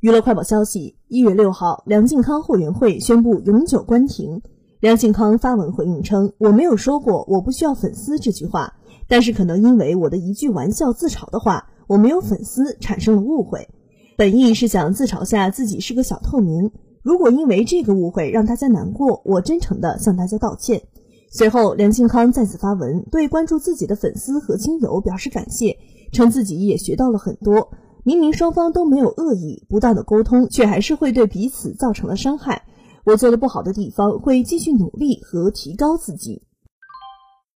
娱乐快报消息：一月六号，梁靖康后援会宣布永久关停。梁靖康发文回应称：“我没有说过我不需要粉丝这句话，但是可能因为我的一句玩笑自嘲的话，我没有粉丝产生了误会。本意是想自嘲下自己是个小透明。如果因为这个误会让大家难过，我真诚的向大家道歉。”随后，梁靖康再次发文，对关注自己的粉丝和亲友表示感谢，称自己也学到了很多。明明双方都没有恶意，不当的沟通，却还是会对彼此造成了伤害。我做的不好的地方，会继续努力和提高自己。